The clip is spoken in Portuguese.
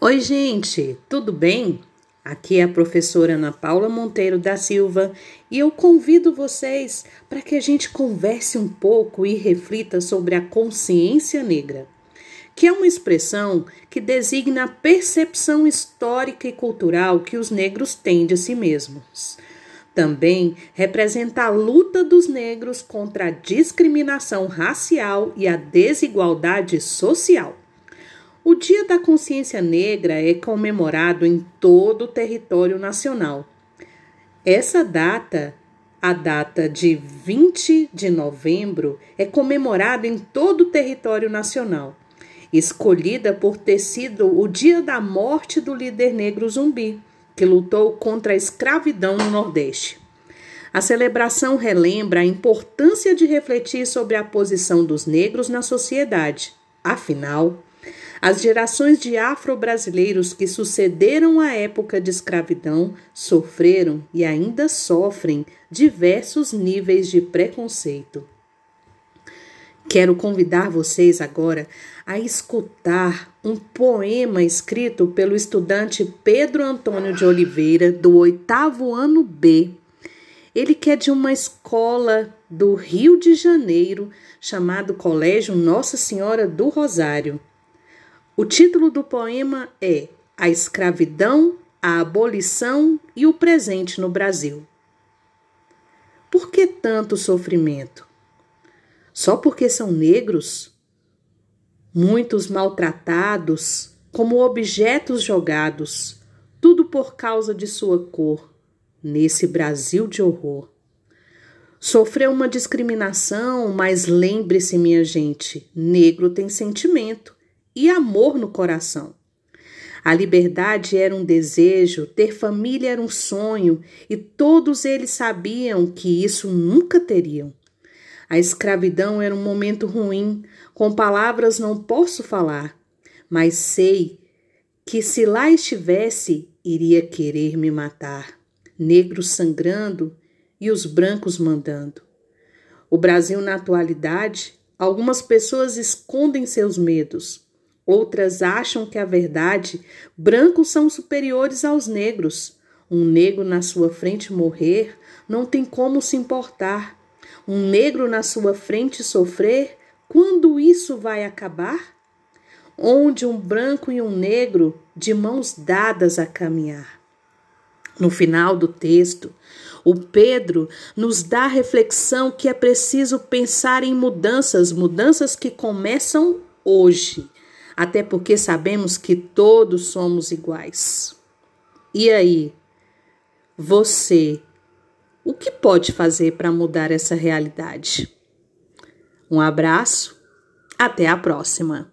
Oi, gente, tudo bem? Aqui é a professora Ana Paula Monteiro da Silva e eu convido vocês para que a gente converse um pouco e reflita sobre a consciência negra, que é uma expressão que designa a percepção histórica e cultural que os negros têm de si mesmos. Também representa a luta dos negros contra a discriminação racial e a desigualdade social. O Dia da Consciência Negra é comemorado em todo o território nacional. Essa data, a data de 20 de novembro, é comemorada em todo o território nacional, escolhida por ter sido o dia da morte do líder negro zumbi, que lutou contra a escravidão no Nordeste. A celebração relembra a importância de refletir sobre a posição dos negros na sociedade. Afinal, as gerações de afro-brasileiros que sucederam a época de escravidão sofreram e ainda sofrem diversos níveis de preconceito. Quero convidar vocês agora a escutar um poema escrito pelo estudante Pedro Antônio de Oliveira, do oitavo ano B. Ele que é de uma escola do Rio de Janeiro, chamado Colégio Nossa Senhora do Rosário. O título do poema é A Escravidão, a Abolição e o Presente no Brasil. Por que tanto sofrimento? Só porque são negros? Muitos maltratados, como objetos jogados, tudo por causa de sua cor, nesse Brasil de horror. Sofreu uma discriminação, mas lembre-se, minha gente, negro tem sentimento e amor no coração. A liberdade era um desejo, ter família era um sonho, e todos eles sabiam que isso nunca teriam. A escravidão era um momento ruim, com palavras não posso falar, mas sei que se lá estivesse, iria querer me matar. Negros sangrando e os brancos mandando. O Brasil, na atualidade, algumas pessoas escondem seus medos Outras acham que a verdade, brancos são superiores aos negros. Um negro na sua frente morrer não tem como se importar. Um negro na sua frente sofrer, quando isso vai acabar? Onde um branco e um negro de mãos dadas a caminhar. No final do texto, o Pedro nos dá a reflexão que é preciso pensar em mudanças, mudanças que começam hoje até porque sabemos que todos somos iguais. E aí, você, o que pode fazer para mudar essa realidade? Um abraço, até a próxima!